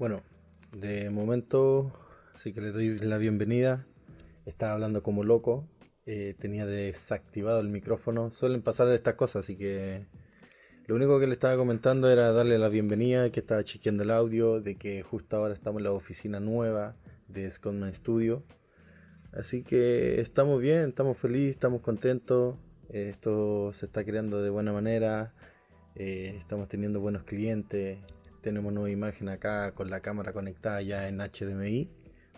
Bueno, de momento, sí que le doy la bienvenida. Estaba hablando como loco. eh, tenía desactivado el micrófono. Suelen pasar estas cosas, así que lo único que le estaba comentando era darle la bienvenida, que estaba chequeando el audio, de que justo ahora estamos en la oficina nueva de Scotman Studio. Así que estamos bien, estamos felices, estamos contentos. eh, esto se está creando de buena manera. eh, estamos teniendo buenos clientes. Tenemos nueva imagen acá con la cámara conectada ya en HDMI.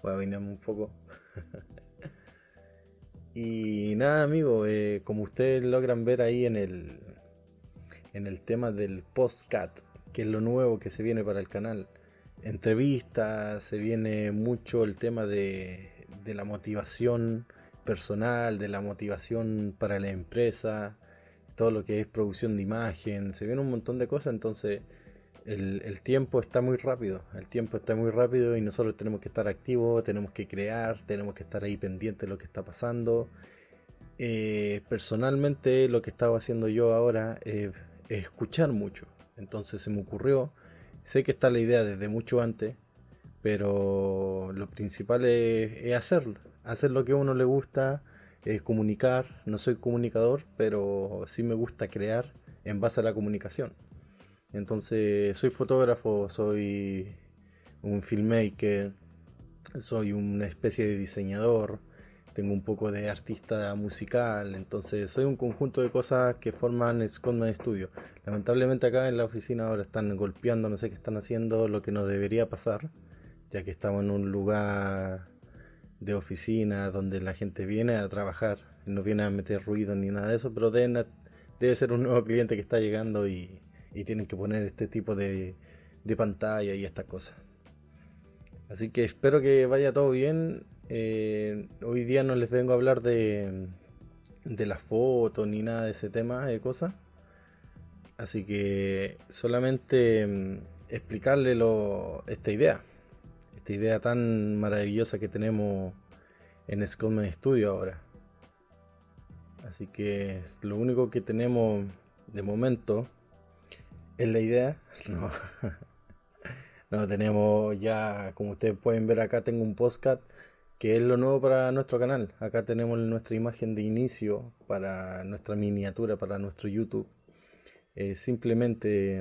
Voy a venirme un poco. y nada, amigo, eh, como ustedes logran ver ahí en el, en el tema del postcat, que es lo nuevo que se viene para el canal. Entrevistas, se viene mucho el tema de, de la motivación personal, de la motivación para la empresa, todo lo que es producción de imagen, se viene un montón de cosas, entonces el, tiempo está muy rápido, el tiempo está muy rápido y nosotros tenemos que estar activos, tenemos que crear, tenemos que estar ahí pendientes de lo que está pasando. Eh, personalmente lo que estaba haciendo yo ahora es escuchar mucho, entonces se me ocurrió, sé que está la idea desde mucho antes, pero lo principal es, es hacerlo, hacer lo que a uno le gusta, es comunicar, no soy comunicador, pero sí me gusta crear en base a la comunicación. Entonces, soy fotógrafo, soy un filmmaker, soy una especie de diseñador, tengo un poco de artista musical, entonces soy un conjunto de cosas que forman Scotman Studio. Lamentablemente acá en la oficina ahora están golpeando, no sé qué están haciendo, lo que no debería pasar, ya que estamos en un lugar de oficina donde la gente viene a trabajar, no viene a meter ruido ni nada de eso, pero deben- debe ser un nuevo cliente que está llegando y, y tienen que poner este tipo de, de pantalla y estas cosas. Así que espero que vaya todo bien. Eh, hoy día no les vengo a hablar de, de las fotos ni nada de ese tema de cosas. Así que solamente mm, explicarle lo, esta idea. Esta idea tan maravillosa que tenemos en Scotman Studio ahora. Así que es lo único que tenemos de momento es la idea. No. No, tenemos ya, como ustedes pueden ver acá, tengo un postcat que es lo nuevo para nuestro canal. Acá tenemos nuestra imagen de inicio para nuestra miniatura, para nuestro YouTube. Eh, simplemente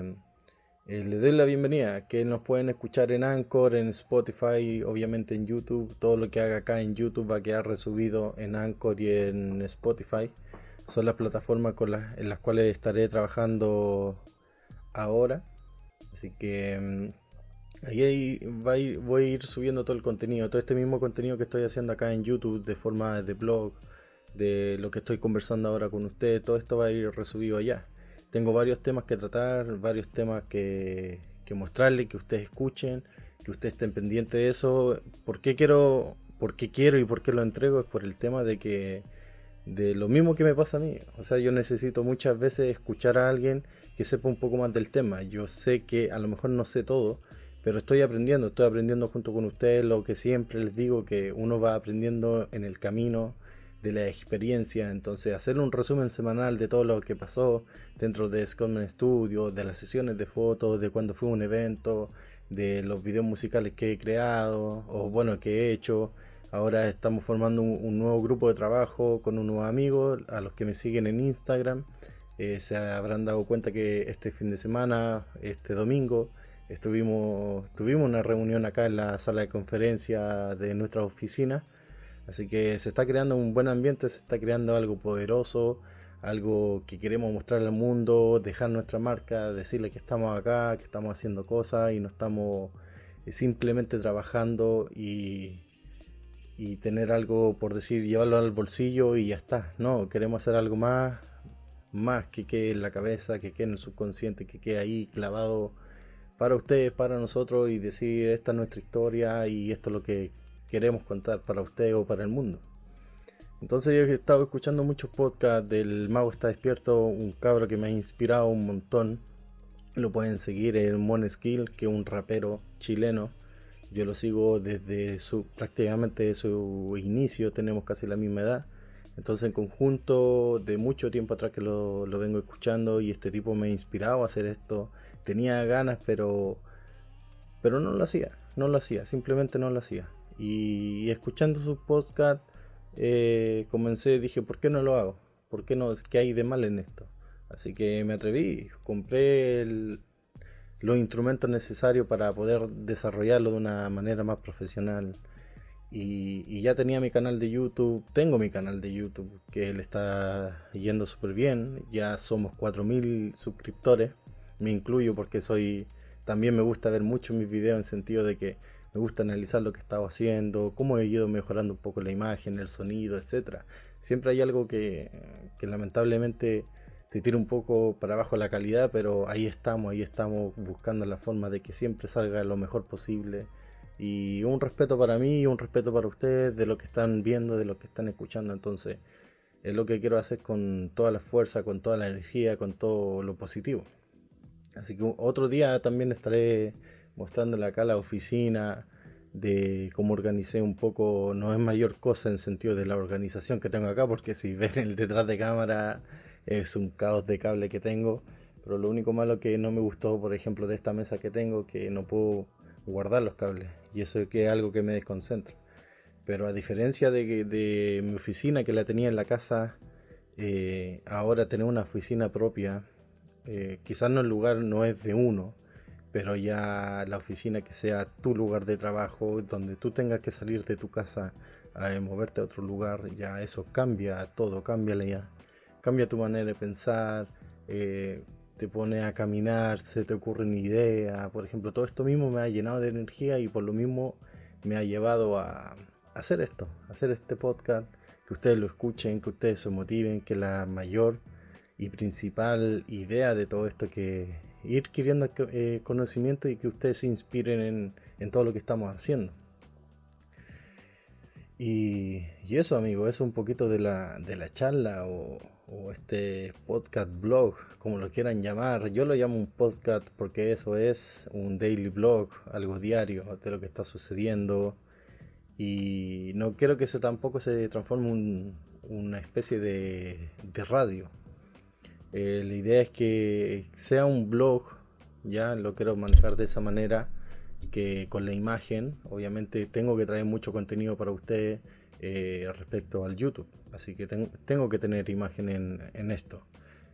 eh, les doy la bienvenida, que nos pueden escuchar en Anchor, en Spotify, obviamente en YouTube. Todo lo que haga acá en YouTube va a quedar resubido en Anchor y en Spotify. Son las plataformas con las, en las cuales estaré trabajando ahora. Así que mm, ahí, voy a ir subiendo todo el contenido, todo este mismo contenido que estoy haciendo acá en YouTube de forma de blog, de lo que estoy conversando ahora con ustedes, todo esto va a ir resubido allá. Tengo varios temas que tratar, varios temas que, que mostrarles, que ustedes escuchen, que ustedes estén pendientes de eso. ¿Por qué quiero, por qué quiero y por qué lo entrego? Es por el tema de que de lo mismo que me pasa a mí. O sea, yo necesito muchas veces escuchar a alguien que sepa un poco más del tema. Yo sé que a lo mejor no sé todo, pero estoy aprendiendo, estoy aprendiendo junto con ustedes lo que siempre les digo, que uno va aprendiendo en el camino de la experiencia. Entonces, hacer un resumen semanal de todo lo que pasó dentro de Scotman Studio, de las sesiones de fotos, de cuando fue un evento, de los videos musicales que he creado o bueno, que he hecho. Ahora estamos formando un, nuevo grupo de trabajo con un nuevo amigo, a los que me siguen en Instagram. eh, se habrán dado cuenta que este fin de semana, este domingo, estuvimos, tuvimos una reunión acá en la sala de conferencia de nuestra oficina. Así que se está creando un buen ambiente, se está creando algo poderoso, algo que queremos mostrar al mundo, dejar nuestra marca, decirle que estamos acá, que estamos haciendo cosas y no estamos eh, simplemente trabajando y, y tener algo por decir, llevarlo al bolsillo y ya está. No, queremos hacer algo más, más que quede en la cabeza, que quede en el subconsciente, que quede ahí clavado para ustedes, para nosotros y decir esta es nuestra historia y esto es lo que queremos contar para ustedes o para el mundo. Entonces yo he estado escuchando muchos podcasts del Mago está despierto, un cabro que me ha inspirado un montón. Lo pueden seguir en Mon Skill, que es un rapero chileno. Yo lo sigo desde su prácticamente su inicio, tenemos casi la misma edad. Entonces en conjunto de mucho tiempo atrás que lo, lo vengo escuchando y este tipo me ha inspirado a hacer esto. Tenía ganas, pero Pero no lo hacía, no lo hacía, simplemente no lo hacía. Y, escuchando sus podcast, eh, comencé, dije, ¿por qué no lo hago? ¿Por qué no? ¿Qué hay de mal en esto? Así que me atreví, compré los instrumentos necesarios para poder desarrollarlo de una manera más profesional. Y, ya tenía mi canal de YouTube, tengo mi canal de YouTube, que le está yendo súper bien. Ya somos 4.000 suscriptores, me incluyo porque soy, también me gusta ver mucho mis videos en sentido de que me gusta analizar lo que estaba haciendo, cómo he ido mejorando un poco la imagen, el sonido, etc. Siempre hay algo que, que lamentablemente te tira un poco para abajo la calidad, pero ahí estamos, ahí estamos buscando la forma de que siempre salga lo mejor posible y un respeto para mí un respeto para ustedes de lo que están viendo, de lo que están escuchando. Entonces, es lo que quiero hacer con toda la fuerza, con toda la energía, con todo lo positivo. Así que otro día también estaré mostrándole acá la oficina de cómo organicé un poco, no es mayor cosa en sentido de la organización que tengo acá, porque si ven el detrás de cámara es un caos de cable que tengo, pero lo único malo que no me gustó, por ejemplo, de esta mesa que tengo, que no puedo guardar los cables y eso es que es algo que me desconcentra. Pero a diferencia de, mi oficina que la tenía en la casa, eh, ahora tener una oficina propia, eh, quizás no el lugar no es de uno, pero ya la oficina que sea tu lugar de trabajo, donde tú tengas que salir de tu casa a moverte a otro lugar, ya eso cambia todo, cambia, ya, cambia tu manera de pensar. Eh, te pone a caminar, se te ocurre una idea, por ejemplo, todo esto mismo me ha llenado de energía y por lo mismo me ha llevado a hacer esto, hacer este podcast, que ustedes lo escuchen, que ustedes se motiven, que la mayor y principal idea de todo esto que ir adquiriendo eh, conocimiento y que ustedes se inspiren en, en todo lo que estamos haciendo. Y, y, eso, amigo, es un poquito de la, de la charla o, o este podcast blog, como lo quieran llamar. Yo lo llamo un podcast porque eso es un daily blog, algo diario de lo que está sucediendo. Y no quiero que eso tampoco se transforme en una especie de, radio. Eh, la idea es que sea un blog, ya lo quiero manejar de esa manera, que con la imagen, obviamente tengo que traer mucho contenido para ustedes eh, respecto al YouTube. Así que tengo que tener imagen en, esto.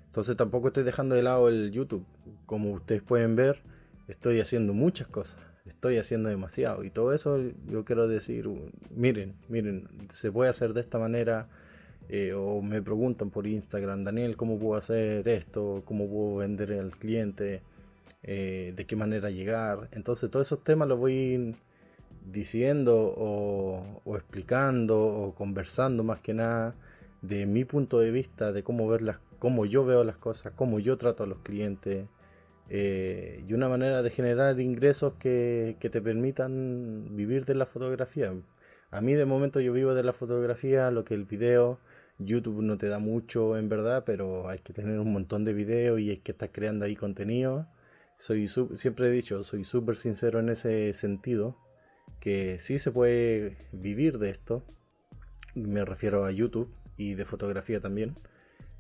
Entonces tampoco estoy dejando de lado el YouTube. Como ustedes pueden ver, estoy haciendo muchas cosas. Estoy haciendo demasiado. Y todo eso yo quiero decir, miren, miren, se puede hacer de esta manera. Eh, o me preguntan por Instagram, Daniel, ¿cómo puedo hacer esto? ¿Cómo puedo vender al cliente? Eh, ¿De qué manera llegar? Entonces todos esos temas los voy diciendo o, explicando o conversando más que nada de mi punto de vista, de cómo verlas, cómo yo veo las cosas, cómo yo trato a los clientes eh, y una manera de generar ingresos que, te permitan vivir de la fotografía. A mí de momento yo vivo de la fotografía, lo que el video, YouTube no te da mucho en verdad, pero hay que tener un montón de videos y hay que estar creando ahí contenido. Soy siempre he dicho, soy súper sincero en ese sentido que sí se puede vivir de esto, me refiero a YouTube y de fotografía también,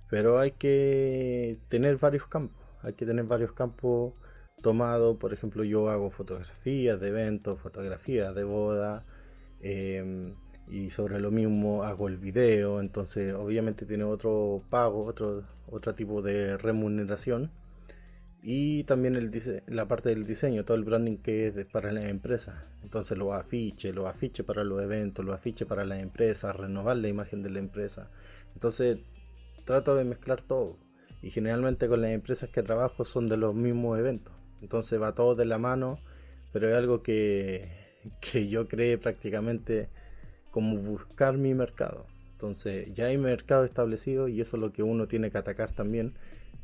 pero hay que tener varios campos, hay que tener varios campos tomados, por ejemplo yo hago fotografías de eventos, fotografías de boda, em, y sobre lo mismo hago el video, entonces obviamente tiene otro pago, otro, otro tipo de remuneración y también el la parte del diseño, todo el branding que es para la empresa. Entonces los afiches, los afiches para los eventos, los afiches para la empresa, renovar la imagen de la empresa. Entonces trato de mezclar todo. Y generalmente con las empresas que trabajo son de los mismos eventos. Entonces va todo de la mano, pero es algo que, que yo creé prácticamente como buscar mi mercado. Entonces ya hay mercado establecido y eso es lo que uno tiene que atacar también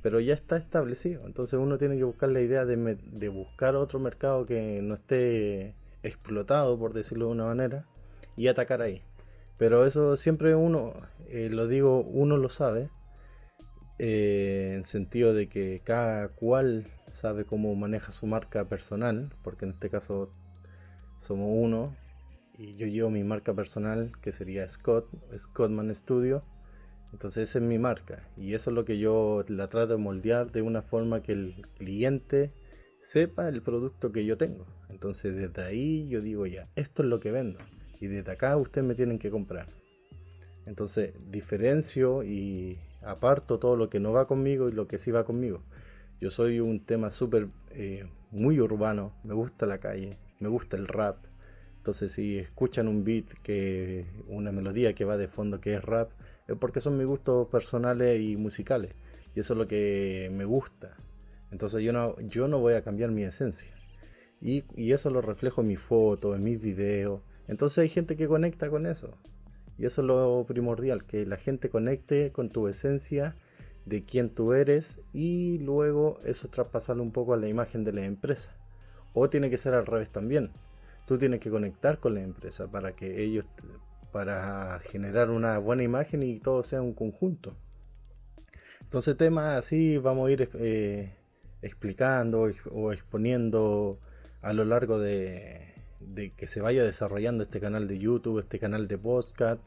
pero ya está establecido. Entonces uno tiene que buscar la idea de, buscar otro mercado que no esté explotado, por decirlo de una manera, y atacar ahí. Pero eso siempre uno, eh, lo digo, uno lo sabe, eh, en sentido de que cada cual sabe cómo maneja su marca personal, porque en este caso somos uno, y yo llevo mi marca personal, que sería Scott, Scottman Studio entonces esa es mi marca y eso es lo que yo la trato de moldear de una forma que el cliente sepa el producto que yo tengo. Entonces desde ahí yo digo ya, esto es lo que vendo. Y desde acá ustedes me tienen que comprar. Entonces diferencio y aparto todo lo que no va conmigo y lo que sí va conmigo. Yo soy un tema súper, eh, muy urbano, me gusta la calle, me gusta el rap. Entonces si escuchan un beat, que una melodía que va de fondo que es rap, porque son mis gustos personales y musicales. Y eso es lo que me gusta. Entonces yo no, yo no voy a cambiar mi esencia. Y, y eso lo reflejo en mis fotos, en mis videos. Entonces hay gente que conecta con eso. Y eso es lo primordial, que la gente conecte con tu esencia de quién tú eres y luego eso traspasarlo un poco a la imagen de la empresa. O tiene que ser al revés también. Tú tienes que conectar con la empresa para que ellos, para generar una buena imagen y todo sea un conjunto. Entonces temas así vamos a ir eh, explicando o exponiendo a lo largo de, que se vaya desarrollando este canal de YouTube, este canal de podcast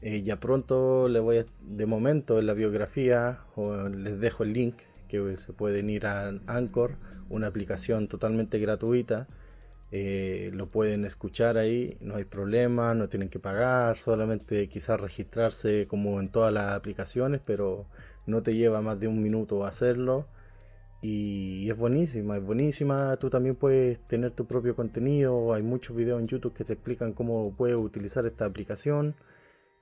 eh, ya pronto le voy a, de momento en la biografía, o les dejo el link que se pueden ir a Anchor, una aplicación totalmente gratuita. Eh, lo pueden escuchar ahí, no hay problema, no tienen que pagar, solamente quizás registrarse como en todas las aplicaciones, pero no te lleva más de un minuto hacerlo. Y es buenísima, es buenísima. Tú también puedes tener tu propio contenido. Hay muchos videos en YouTube que te explican cómo puedes utilizar esta aplicación.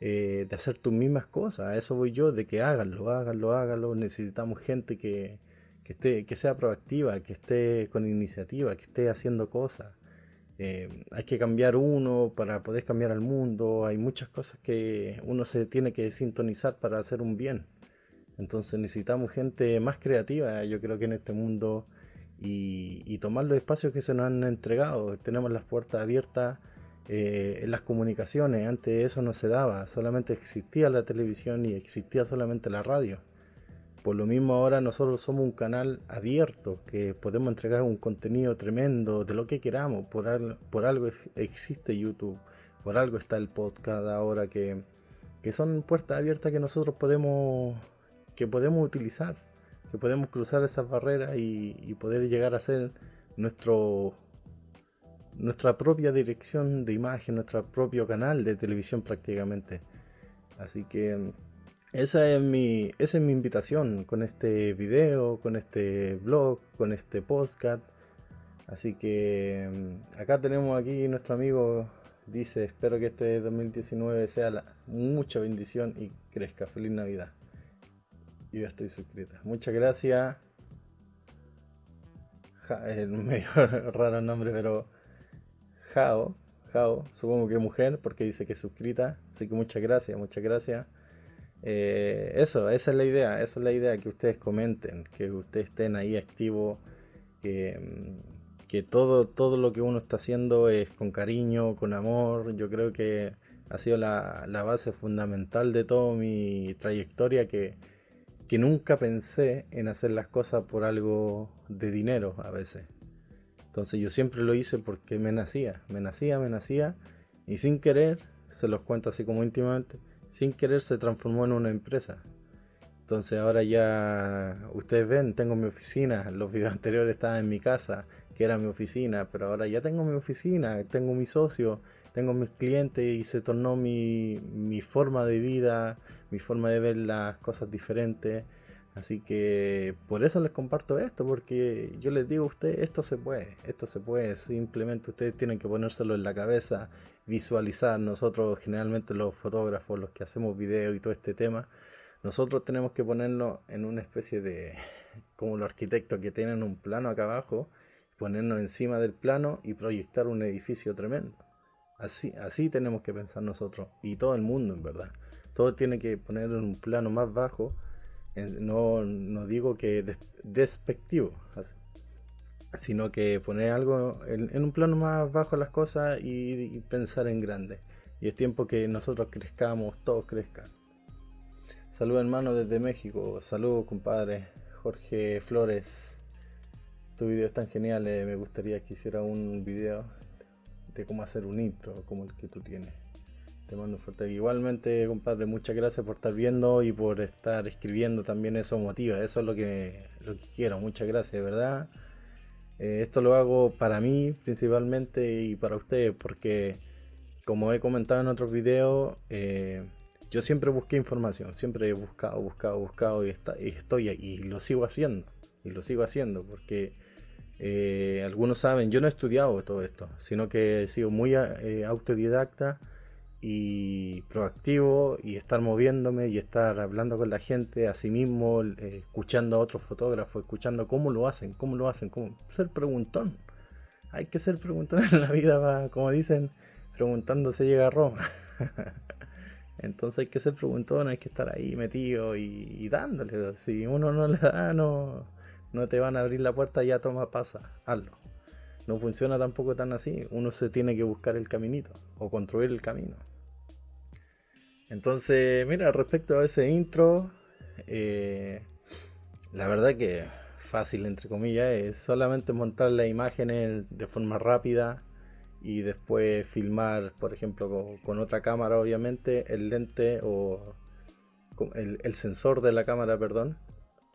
Eh, de hacer tus mismas cosas. A eso voy yo, de que háganlo, háganlo, háganlo. Necesitamos gente que, esté, que sea proactiva, que esté con iniciativa, que esté haciendo cosas. Eh, hay que cambiar uno para poder cambiar al mundo. Hay muchas cosas que uno se tiene que sintonizar para hacer un bien. Entonces necesitamos gente más creativa, yo creo que en este mundo, y, y tomar los espacios que se nos han entregado. Tenemos las puertas abiertas eh, en las comunicaciones. Antes eso no se daba, solamente existía la televisión y existía solamente la radio. Por lo mismo ahora nosotros somos un canal abierto, que podemos entregar un contenido tremendo de lo que queramos. Por, algo existe YouTube, por algo está el podcast ahora, que, que son puertas abiertas que nosotros podemos, que podemos utilizar, que podemos cruzar esas barreras y, y poder llegar a ser nuestro nuestra propia dirección de imagen, nuestro propio canal de televisión prácticamente. Así que esa es mi, esa es mi invitación con este video, con este blog, con este podcast. Así que mm, acá tenemos aquí nuestro amigo dice, espero que este 2019 sea la, mucha bendición y crezca. Feliz Navidad. Yo ya estoy suscrita. Muchas gracias. es medio raro el nombre, pero Jao, Jao, supongo que mujer, porque dice que es suscrita. Así que muchas gracias, muchas gracias. Eh, eso, esa es la idea, esa es la idea, que ustedes comenten, que ustedes estén ahí activos, que, mm, que todo, todo lo que uno está haciendo es con cariño, con amor. Yo creo que ha sido la, la base fundamental de toda mi trayectoria, que, que nunca pensé en hacer las cosas por algo de dinero a veces. Entonces yo siempre lo hice porque me nacía, me nacía, me nacía y sin querer, se los cuento así como íntimamente, sin querer se transformó en una empresa. Entonces ahora ya ustedes ven, tengo mi oficina, los videos anteriores estaban en mi casa, que era mi oficina, pero ahora ya tengo mi oficina, tengo mi socio, tengo mis clientes y se tornó mi, mi forma de vida, mi forma de ver las cosas diferentes. Así que por eso les comparto esto, porque yo les digo a ustedes, esto se puede, esto se puede, simplemente ustedes tienen que ponérselo en la cabeza, visualizar, nosotros generalmente los fotógrafos, los que hacemos videos y todo este tema, nosotros tenemos que ponerlo en una especie de, como los arquitectos que tienen un plano acá abajo, ponernos encima del plano y proyectar un edificio tremendo. Así, así tenemos que pensar nosotros, y todo el mundo en verdad. Todo tiene que poner en un plano más bajo no, no digo que despectivo, sino que poner algo en, un plano más bajo las cosas y, pensar en grande. Y es tiempo que nosotros crezcamos, todos crezcan. Saludos hermano desde México, saludos compadre Jorge Flores. Tu video es tan genial, eh, me gustaría que hiciera un video de cómo hacer un intro como el que tú tienes. Te mando fuerte. Igualmente, compadre, muchas gracias por estar viendo y por estar escribiendo también eso motiva. Eso es lo que, lo que quiero. Muchas gracias, de verdad. Eh, esto lo hago para mí principalmente y para ustedes porque como he comentado en otros videos, eh, yo siempre busqué información, siempre he buscado, buscado, buscado y, está, y estoy y lo sigo haciendo. Y lo sigo haciendo porque eh, algunos saben, yo no he estudiado todo esto, sino que he sido muy autodidacta y proactivo y estar moviéndome y estar hablando con la gente, a sí mismo, eh, escuchando a otros fotógrafos, escuchando cómo lo hacen, cómo lo hacen, cómo ser preguntón. Hay que ser preguntón en la vida, como dicen, preguntando se llega a Roma. Entonces hay que ser preguntón, hay que estar ahí metido y, dándole. Si uno no le da, no, no te van a abrir la puerta, ya toma, pasa, hazlo. No funciona tampoco tan así. Uno se tiene que buscar el caminito o construir el camino. Entonces, mira, respecto a ese intro, eh, la verdad que fácil, entre comillas, es solamente montar las imágenes de forma rápida y después filmar, por ejemplo, con, otra cámara, obviamente, el lente o el, sensor de la cámara, perdón.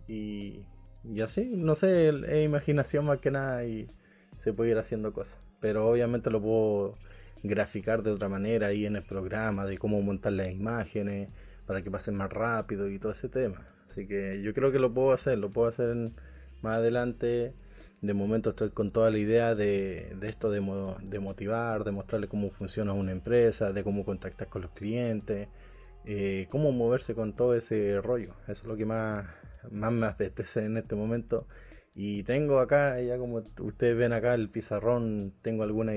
Y, y así, no sé, es imaginación más que nada y se puede ir haciendo cosas. Pero obviamente lo puedo graficar de otra manera ahí en el programa, de cómo montar las imágenes para que pasen más rápido y todo ese tema. Así que yo creo que lo puedo hacer, lo puedo hacer más adelante. De momento estoy con toda la idea de, esto de, de, motivar, de mostrarle cómo funciona una empresa, de cómo contactar con los clientes, eh, cómo moverse con todo ese rollo. Eso es lo que más, más me apetece en este momento. Y tengo acá, ya como ustedes ven acá el pizarrón, tengo alguna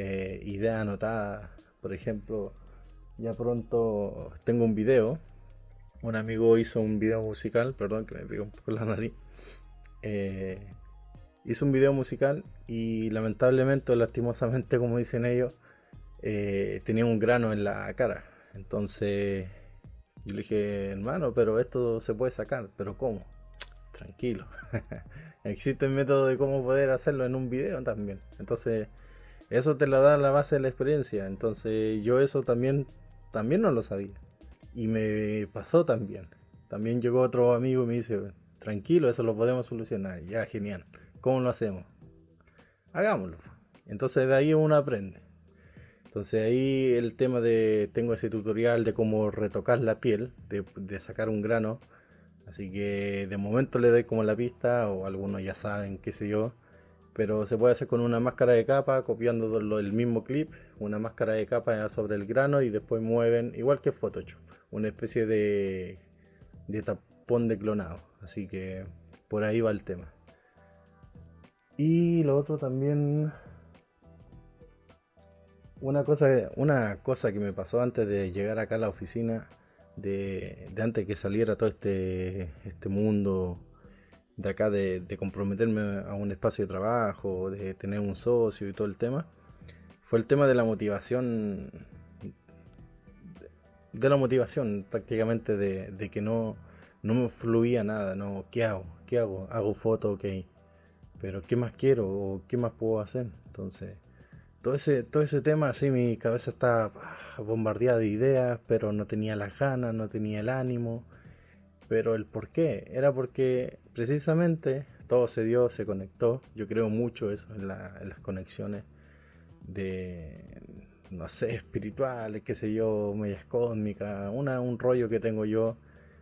eh, idea anotada. Por ejemplo, ya pronto tengo un video. Un amigo hizo un video musical, perdón que me pegó un poco la nariz. Eh, hizo un video musical y lamentablemente, lastimosamente, como dicen ellos, eh, tenía un grano en la cara. Entonces le dije, hermano, pero esto se puede sacar, pero ¿cómo? Tranquilo. Existe el método de cómo poder hacerlo en un video también. Entonces eso te lo da la base de la experiencia. Entonces yo eso también, también no lo sabía. Y me pasó también. También llegó otro amigo y me dice, tranquilo, eso lo podemos solucionar. Ya, genial. ¿Cómo lo hacemos? Hagámoslo. Entonces de ahí uno aprende. Entonces ahí el tema de, tengo ese tutorial de cómo retocar la piel, de, de sacar un grano. Así que de momento le doy como la pista, o algunos ya saben, qué sé yo pero se puede hacer con una máscara de capa, copiando el mismo clip, una máscara de capa sobre el grano y después mueven, igual que Photoshop, una especie de, de tapón de clonado. Así que por ahí va el tema. Y lo otro también, una cosa, una cosa que me pasó antes de llegar acá a la oficina, de, de antes que saliera todo este, este mundo de acá de, comprometerme a un espacio de trabajo, de tener un socio y todo el tema, fue el tema de la motivación, de la motivación prácticamente de, que no, no me fluía nada, no, ¿qué hago? ¿Qué hago? Hago foto, ok, pero ¿qué más quiero? ¿O qué más puedo hacer? Entonces, todo ese, todo ese tema, así mi cabeza estaba bombardeada de ideas, pero no tenía las ganas, no tenía el ánimo. Pero el por qué era porque precisamente todo se dio, se conectó. Yo creo mucho eso en, las conexiones de, no sé, espirituales, qué sé yo, medias cósmicas, una, un rollo que tengo yo.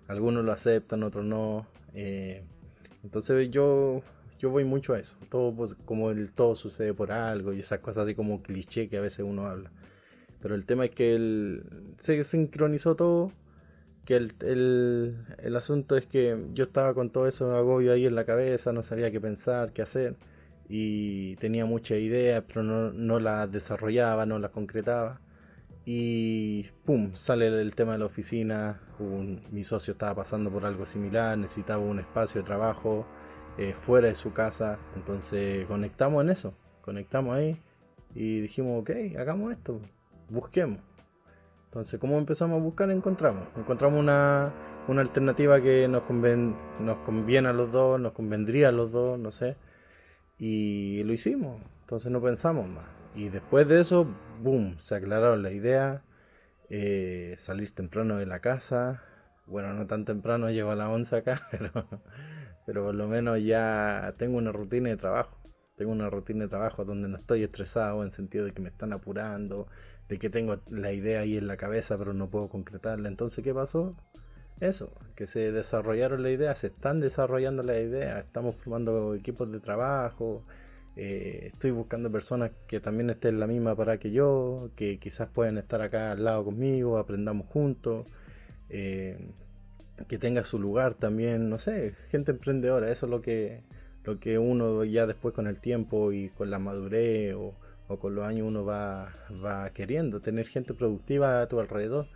Algunos lo aceptan, otros no. Eh, entonces yo, yo voy mucho a eso. Todo pues, como el todo sucede por algo y esas cosas así como cliché que a veces uno habla. Pero el tema es que él, se sincronizó todo que el, el, asunto es que yo estaba con todo eso agobio ahí en la cabeza, no sabía qué pensar, qué hacer, y tenía muchas ideas, pero no, no las desarrollaba, no las concretaba. Y pum, sale el tema de la oficina, mi socio estaba pasando por algo similar, necesitaba un espacio de trabajo eh, fuera de su casa, entonces conectamos en eso, conectamos ahí y dijimos, ok, hagamos esto, busquemos. Entonces, ¿cómo empezamos a buscar? Encontramos. Encontramos una, alternativa que nos, conven, nos conviene a los dos, nos convendría a los dos, no sé. Y lo hicimos. Entonces no pensamos más. Y después de eso, boom, se aclararon la idea. Eh, salir temprano de la casa. Bueno, no tan temprano, llego a las 11 acá, pero, pero por lo menos ya tengo una rutina de trabajo. Tengo una rutina de trabajo donde no estoy estresado en sentido de que me están apurando, de que tengo la idea ahí en la cabeza pero no puedo concretarla. Entonces, ¿qué pasó? Eso, que se desarrollaron la idea, se están desarrollando la idea, estamos formando equipos de trabajo, eh, estoy buscando personas que también estén en la misma para que yo, que quizás puedan estar acá al lado conmigo, aprendamos juntos, eh, que tenga su lugar también, no sé, gente emprendedora, eso es lo que, lo que uno ya después con el tiempo y con la madurez o, con los años uno va, va queriendo, tener gente productiva a tu alrededor.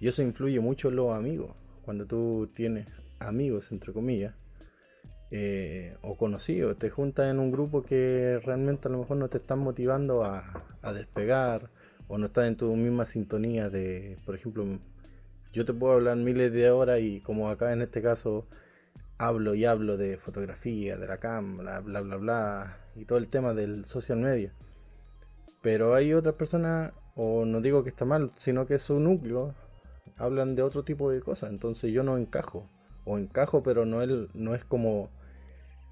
Y eso influye mucho en los amigos. Cuando tú tienes amigos, entre comillas, eh, o conocidos, te juntas en un grupo que realmente a lo mejor no te están motivando a, despegar o no estás en tu misma sintonía de, por ejemplo, yo te puedo hablar miles de horas y como acá en este caso hablo y hablo de fotografía, de la cámara, bla, bla, bla, y todo el tema del social media. Pero hay otras personas, o no digo que está mal, sino que su núcleo, hablan de otro tipo de cosas, entonces yo no encajo. O encajo, pero no, no es como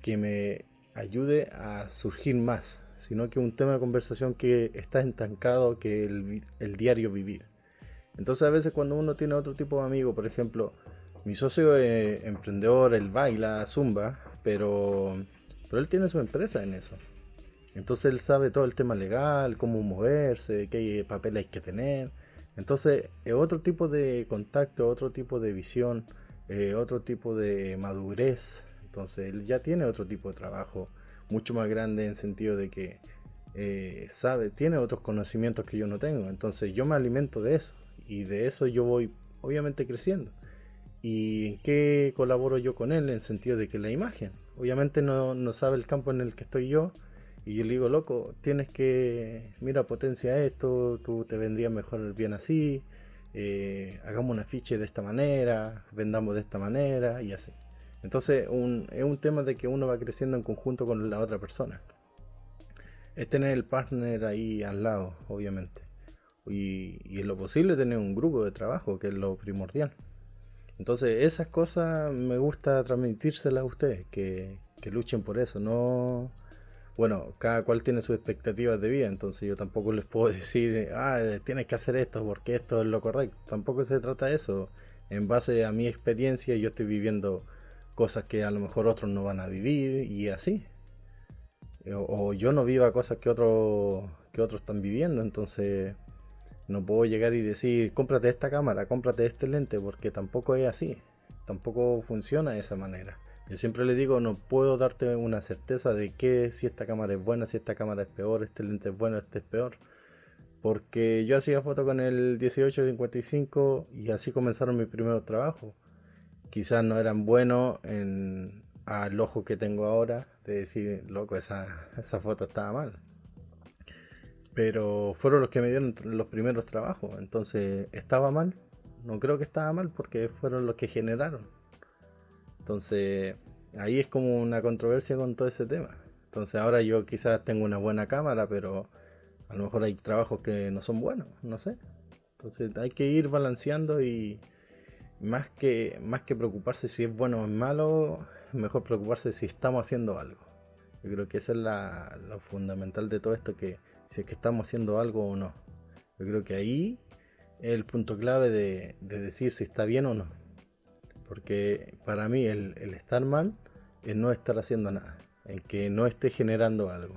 que me ayude a surgir más, sino que un tema de conversación que está estancado que el, diario vivir. Entonces a veces cuando uno tiene otro tipo de amigo, por ejemplo, mi socio emprendedor, él baila zumba, pero, pero él tiene su empresa en eso. Entonces él sabe todo el tema legal, cómo moverse, qué papel hay que tener. Entonces es otro tipo de contacto, otro tipo de visión, eh, otro tipo de madurez entonces él ya tiene otro tipo de trabajo, mucho más grande en sentido de que eh, sabe, tiene otros conocimientos que yo no tengo. Entonces yo me alimento de eso y de eso yo voy obviamente creciendo. ¿Y en qué colaboro yo con él? En sentido de que la imagen, obviamente no sabe el campo en el que estoy yo. Y yo le digo, loco, tienes que, mira, potencia esto, tú te vendría mejor bien así, eh, hagamos un afiche de esta manera, vendamos de esta manera y así. Entonces es un tema de que uno va creciendo en conjunto con la otra persona. Es tener el partner ahí al lado, obviamente. Y, en lo posible tener un grupo de trabajo, que es lo primordial. Entonces esas cosas me gusta transmitírselas a ustedes, que, que luchen por eso. No, bueno, cada cual tiene sus expectativas de vida, entonces yo tampoco les puedo decir, ah, tienes que hacer esto porque esto es lo correcto. Tampoco se trata de eso. En base a mi experiencia, yo estoy viviendo cosas que a lo mejor otros no van a vivir y así. O, yo no viva cosas que, otros que otros están viviendo, entonces no puedo llegar y decir, cómprate esta cámara, cómprate este lente, porque tampoco es así, tampoco funciona de esa manera. Yo siempre le digo, no puedo darte una certeza de que si esta cámara es buena, si esta cámara es peor, este lente es bueno, este es peor. Porque yo hacía foto con el 1855 y así comenzaron mis primeros trabajos quizás no eran buenos en, al ojo que tengo ahora de decir, loco, esa, esa foto estaba mal. Pero fueron los que me dieron los primeros trabajos. Entonces, ¿estaba mal? No creo que estaba mal porque fueron los que generaron. Entonces, ahí es como una controversia con todo ese tema. Entonces, ahora yo quizás tengo una buena cámara, pero a lo mejor hay trabajos que no son buenos, no sé. Entonces, hay que ir balanceando y, más que, más que preocuparse si es bueno o es malo, mejor preocuparse si estamos haciendo algo. Yo creo que eso es la, lo fundamental de todo esto, que si es que estamos haciendo algo o no. Yo creo que ahí es el punto clave de, decir si está bien o no. Porque para mí el, estar mal es no estar haciendo nada, en que no esté generando algo.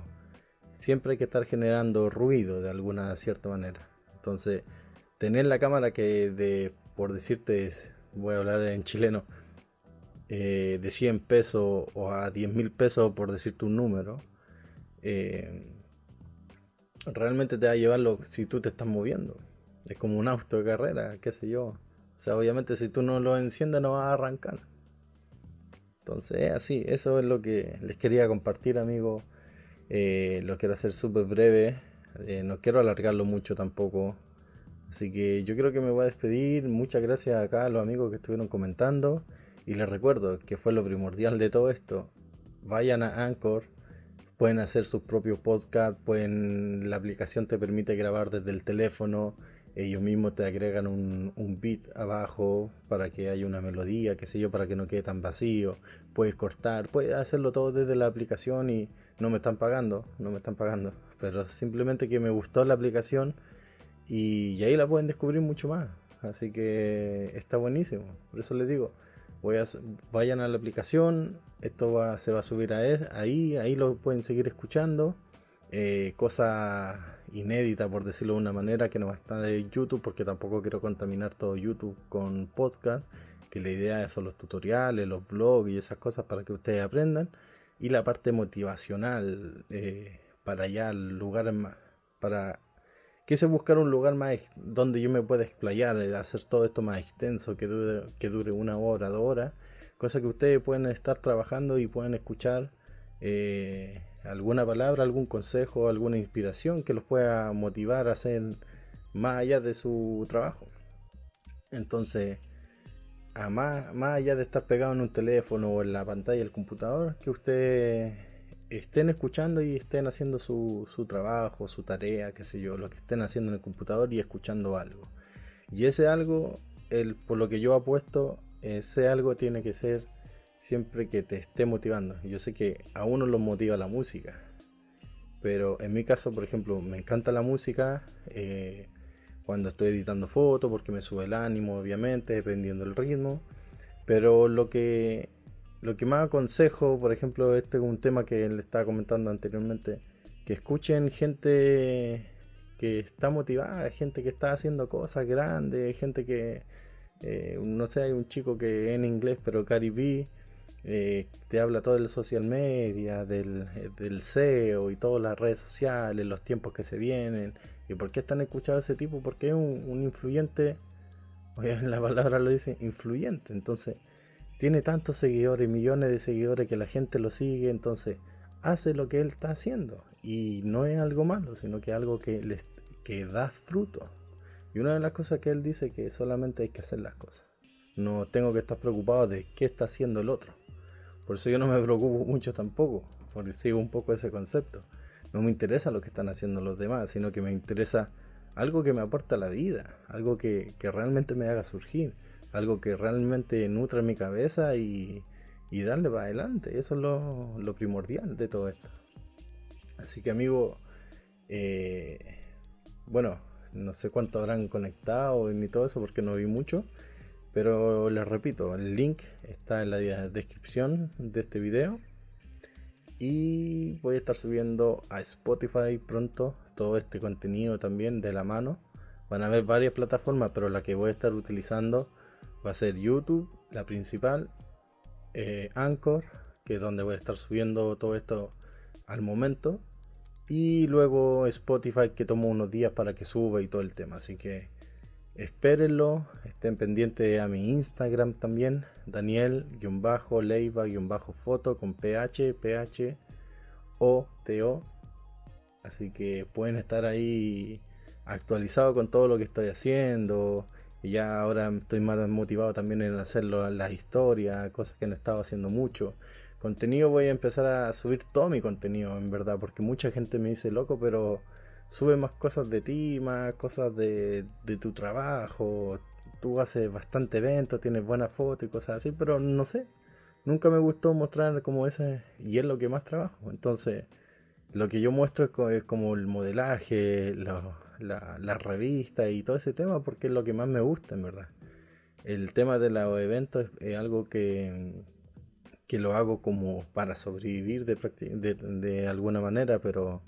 Siempre hay que estar generando ruido de alguna cierta manera. Entonces, tener la cámara que de por decirte, voy a hablar en chileno, eh, de 100 pesos o a 10 mil pesos, por decirte un número, eh, realmente te va a llevarlo si tú te estás moviendo. Es como un auto de carrera, qué sé yo. O sea, obviamente si tú no lo enciendes no vas a arrancar. Entonces, así, eso es lo que les quería compartir, amigos. Eh, lo quiero hacer súper breve. no quiero alargarlo mucho tampoco. Así que yo creo que me voy a despedir. Muchas gracias acá a los amigos que estuvieron comentando. Y les recuerdo que fue lo primordial de todo esto. Vayan a Anchor. Pueden hacer sus propios podcasts. Pueden, la aplicación te permite grabar desde el teléfono. Ellos mismos te agregan un, un, beat abajo para que haya una melodía, qué sé yo, para que no quede tan vacío. Puedes cortar, puedes hacerlo todo desde la aplicación y no me están pagando, no me están pagando. Pero simplemente que me gustó la aplicación y, ahí la pueden descubrir mucho más. Así que está buenísimo. Por eso les digo, voy a, vayan a la aplicación, esto va, se va a subir a ahí, ahí lo pueden seguir escuchando. Eh, cosa inédita, por decirlo de una manera, que no va a estar en YouTube, porque tampoco quiero contaminar todo YouTube con podcast, que la idea son los tutoriales, los blogs y esas cosas para que ustedes aprendan, y la parte motivacional eh, para allá, lugar más, para quise buscar un lugar más donde yo me pueda explayar, eh, hacer todo esto más extenso, que dure, que dure una hora, dos horas, cosa que ustedes pueden estar trabajando y pueden escuchar. Eh, alguna palabra, algún consejo, alguna inspiración que los pueda motivar a hacer más allá de su trabajo. Entonces, a más, más allá de estar pegado en un teléfono o en la pantalla del computador, que ustedes estén escuchando y estén haciendo su, su trabajo, su tarea, qué sé yo, lo que estén haciendo en el computador y escuchando algo. Y ese algo, el, por lo que yo apuesto, ese algo tiene que ser siempre que te esté motivando. Yo sé que a uno lo motiva la música, pero en mi caso, por ejemplo, me encanta la música eh, cuando estoy editando fotos porque me sube el ánimo, obviamente, dependiendo del ritmo. Pero lo que, lo que más aconsejo, por ejemplo, este es un tema que le estaba comentando anteriormente, que escuchen gente que está motivada, gente que está haciendo cosas grandes, gente que, eh, no sé, hay un chico que en inglés, pero Caribe eh, te habla todo del social media, del, eh, del, SEO y todas las redes sociales, los tiempos que se vienen. ¿Y por qué están escuchando ese tipo? Porque es un, un influyente, en la palabra lo dice, influyente. Entonces, tiene tantos seguidores, millones de seguidores que la gente lo sigue, entonces hace lo que él está haciendo. Y no es algo malo, sino que es algo que, les, que da fruto. Y una de las cosas que él dice que solamente hay que hacer las cosas. No tengo que estar preocupado de qué está haciendo el otro. Por eso yo no me preocupo mucho tampoco, porque sigo un poco ese concepto. No me interesa lo que están haciendo los demás, sino que me interesa algo que me aporta la vida, algo que, realmente me haga surgir, algo que realmente nutra mi cabeza y, darle para adelante. Eso es lo, primordial de todo esto. Así que amigo, eh, bueno, no sé cuánto habrán conectado ni todo eso porque no vi mucho. Pero les repito, el link está en la descripción de este video. Y voy a estar subiendo a Spotify pronto todo este contenido también de la mano. Van a haber varias plataformas, pero la que voy a estar utilizando va a ser YouTube, la principal, eh, Anchor, que es donde voy a estar subiendo todo esto al momento. Y luego Spotify, que tomo unos días para que suba y todo el tema. Así que Espérenlo, estén pendientes a mi Instagram también, Daniel-Leiva-foto con PH, PH, O, T. Así que pueden estar ahí actualizados con todo lo que estoy haciendo. Y ya ahora estoy más motivado también en hacerlo las historias, cosas que he estado haciendo mucho. Contenido voy a empezar a subir todo mi contenido, en verdad, porque mucha gente me dice loco, pero sube más cosas de ti, más cosas de, tu trabajo. Tú haces bastante eventos, tienes buenas fotos y cosas así, pero no sé. Nunca me gustó mostrar como ese, y es lo que más trabajo. Entonces, lo que yo muestro es, como el modelaje, la, la, revista y todo ese tema, porque es lo que más me gusta, en verdad. El tema de los eventos es, algo que, que lo hago como para sobrevivir de, de, de alguna manera, pero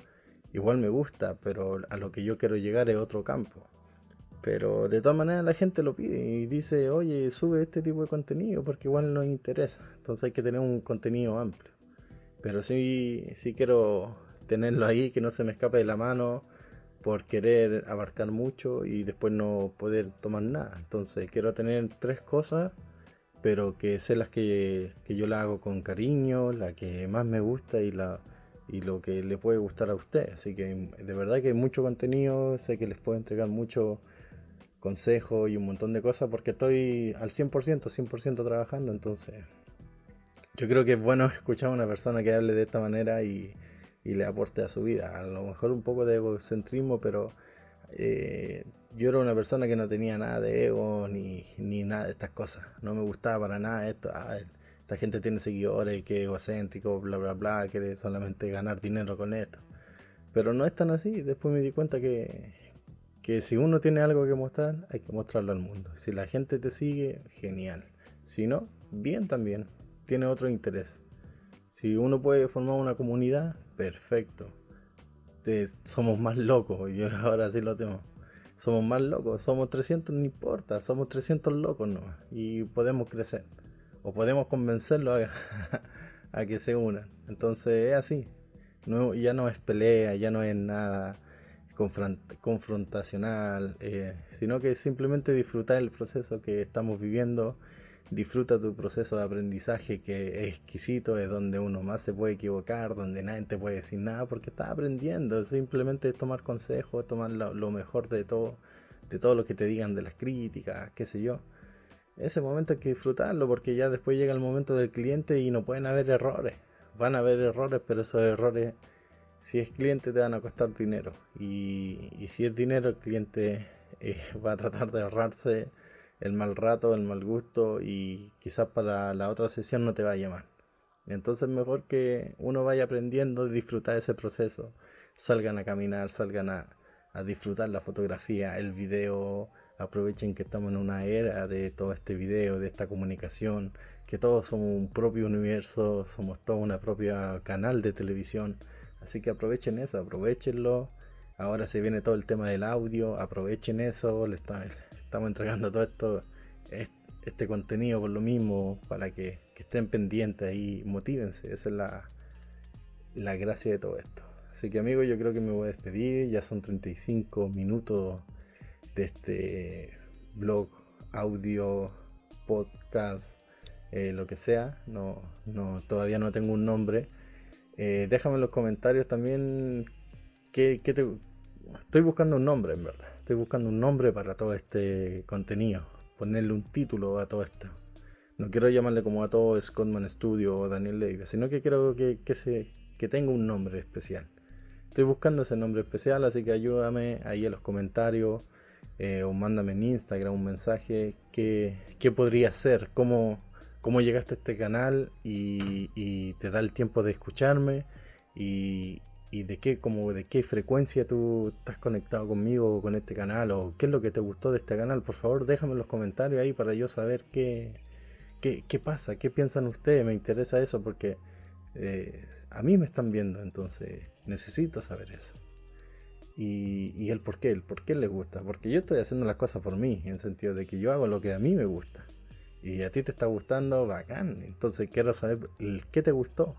igual me gusta, pero a lo que yo quiero llegar es otro campo. Pero de todas maneras la gente lo pide y dice, oye, sube este tipo de contenido porque igual nos interesa. Entonces hay que tener un contenido amplio. Pero sí, sí quiero tenerlo ahí, que no se me escape de la mano por querer abarcar mucho y después no poder tomar nada. Entonces quiero tener tres cosas, pero que sé las que, que yo la hago con cariño, la que más me gusta y la, y lo que le puede gustar a usted. Así que de verdad que hay mucho contenido, sé que les puedo entregar mucho consejo y un montón de cosas porque estoy al 100%, 100% trabajando, entonces yo creo que es bueno escuchar a una persona que hable de esta manera y, y le aporte a su vida. A lo mejor un poco de egocentrismo, pero eh, yo era una persona que no tenía nada de ego ni, ni nada de estas cosas. No me gustaba para nada esto. Ah, esta gente tiene seguidores, que egocéntrico, bla, bla, bla, quiere solamente ganar dinero con esto. Pero no es tan así. Después me di cuenta que, que si uno tiene algo que mostrar, hay que mostrarlo al mundo. Si la gente te sigue, genial. Si no, bien también. Tiene otro interés. Si uno puede formar una comunidad, perfecto. somos más locos. Y ahora sí lo tengo. Somos más locos. Somos 300, no importa. Somos 300 locos nomás. Y podemos crecer. O podemos convencerlo a, que se unan. Entonces es así. Ya no es pelea, ya no es nada confrontacional, eh, sino que simplemente disfrutar el proceso que estamos viviendo disfruta tu proceso de aprendizaje que es exquisito, es donde uno más se puede equivocar, donde nadie te puede decir nada porque estás aprendiendo, simplemente es tomar consejos, tomar lo, mejor de todo, de todo lo que te digan de las críticas, qué sé yo. Ese momento hay que disfrutarlo porque ya después llega el momento del cliente y no pueden haber errores. Van a haber errores, pero esos errores, si es cliente, te van a costar dinero. Y, si es dinero, el cliente eh, va a tratar de ahorrarse el mal rato, el mal gusto y quizás para la otra sesión no te va a llamar. Entonces mejor que uno vaya aprendiendo y disfrutar ese proceso. Salgan a caminar, salgan a, disfrutar la fotografía, el video. Aprovechen que estamos en una era de todo este video, de esta comunicación, que todos somos un propio universo, somos todo una propia canal de televisión. Así que aprovechen eso, aprovechenlo. Ahora se viene todo el tema del audio, aprovechen eso, estamos entregando todo esto, este contenido por lo mismo, para que, estén pendientes y motívense. Esa es la, la gracia de todo esto. Así que amigos, yo creo que me voy a despedir. Ya son 35 minutos de este blog, audio, podcast, eh, lo que sea. No, no, todavía no tengo un nombre. Eh, déjame en los comentarios también qué, qué te... Estoy buscando un nombre, en verdad. Estoy buscando un nombre para todo este contenido. Ponerle un título a todo esto. No quiero llamarle como a todo Scottman Studio o Daniel Leiva, sino que quiero que, que, que tenga un nombre especial. Estoy buscando ese nombre especial, así que ayúdame ahí en los comentarios eh, o mándame en Instagram un mensaje. ¿Qué, qué podría ser? ¿Cómo, ¿Cómo llegaste a este canal y, te da el tiempo de escucharme? Y, de qué, como de qué frecuencia tú estás conectado conmigo o con este canal o qué es lo que te gustó de este canal, por favor déjame en los comentarios ahí para yo saber qué, qué, pasa, qué piensan ustedes, me interesa eso porque eh, a mí me están viendo, entonces necesito saber eso. Y, el por qué, el por qué les gusta, porque yo estoy haciendo las cosas por mí, en el sentido de que yo hago lo que a mí me gusta. Y a ti te está gustando, bacán. Entonces quiero saber el qué te gustó,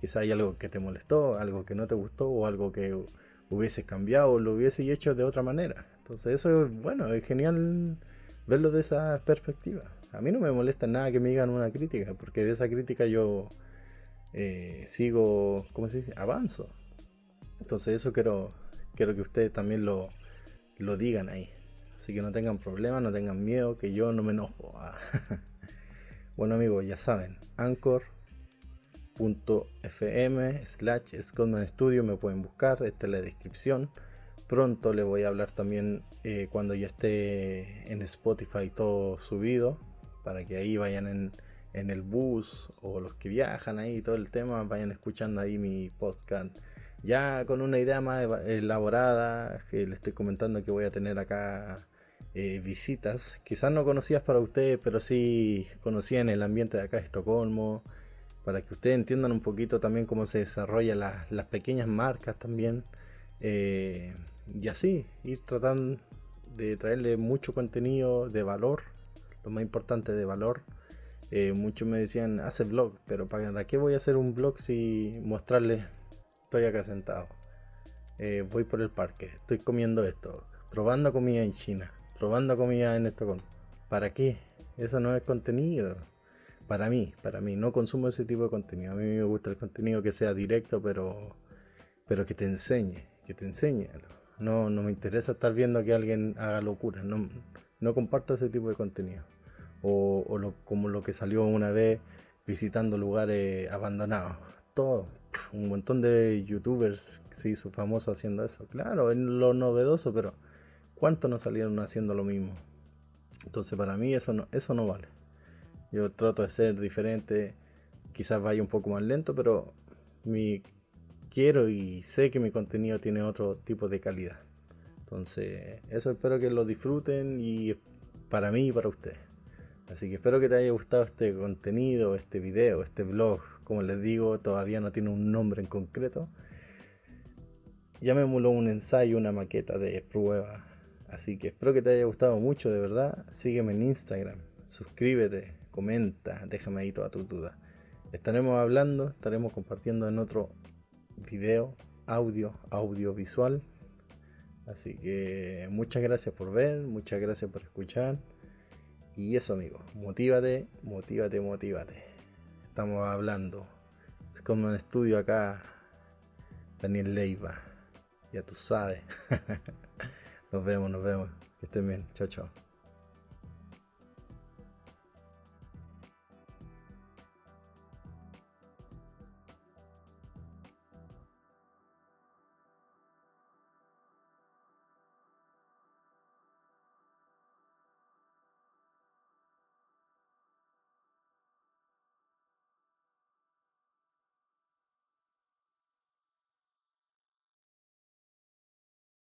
Quizá hay algo que te molestó, algo que no te gustó o algo que hubiese cambiado o lo hubiese hecho de otra manera. Entonces eso es bueno, es genial verlo de esa perspectiva. A mí no me molesta nada que me digan una crítica, porque de esa crítica yo eh, sigo, ¿cómo se dice? Avanzo. Entonces eso quiero, quiero que ustedes también lo, lo digan ahí. Así que no tengan problemas, no tengan miedo, que yo no me enojo. bueno amigos, ya saben, Anchor fm slash Scotman Studio me pueden buscar, esta es la descripción. Pronto le voy a hablar también eh, cuando ya esté en Spotify todo subido, para que ahí vayan en, en, el bus o los que viajan ahí, todo el tema, vayan escuchando ahí mi podcast. Ya con una idea más elaborada, que le estoy comentando que voy a tener acá eh, visitas, quizás no conocidas para ustedes, pero sí conocían el ambiente de acá de Estocolmo para que ustedes entiendan un poquito también cómo se desarrollan las pequeñas marcas también. Eh, y así, ir tratando de traerle mucho contenido de valor, lo más importante de valor. Eh, muchos me decían, hace vlog, pero ¿para qué voy a hacer un vlog si mostrarles, estoy acá sentado, eh, voy por el parque, estoy comiendo esto, probando comida en China, probando comida en Estocolmo? ¿Para qué? Eso no es contenido. Para mí, para mí, no consumo ese tipo de contenido. A mí me gusta el contenido que sea directo, pero, pero que te enseñe, que te enseñe. No, no me interesa estar viendo que alguien haga locura. No, no comparto ese tipo de contenido. O, o como lo que salió una vez visitando lugares abandonados. Todo. Un montón de youtubers se hizo famoso haciendo eso. Claro, es lo novedoso, pero ¿Cuántos no salieron haciendo lo mismo? Entonces para mí eso no, eso no vale. Yo trato de ser diferente, quizás vaya un poco más lento, pero mi, quiero y sé que mi contenido tiene otro tipo de calidad. Entonces, eso espero que lo disfruten y para mí y para ustedes. Así que espero que te haya gustado este contenido, este video, este vlog. Como les digo, todavía no tiene un nombre en concreto. Ya me emuló un ensayo, una maqueta de prueba. Así que espero que te haya gustado mucho, de verdad. Sígueme en Instagram, suscríbete, comenta, déjame ahí toda tu duda. Estaremos hablando, estaremos compartiendo en otro video, audio, audiovisual. Así que muchas gracias por ver, muchas gracias por escuchar. Y eso, amigo, motívate, motívate, motívate. Estamos hablando. Es como un estudio acá, Daniel Leiva. Ya tú sabes. nos vemos, nos vemos. Que estén bien. Chao, chao.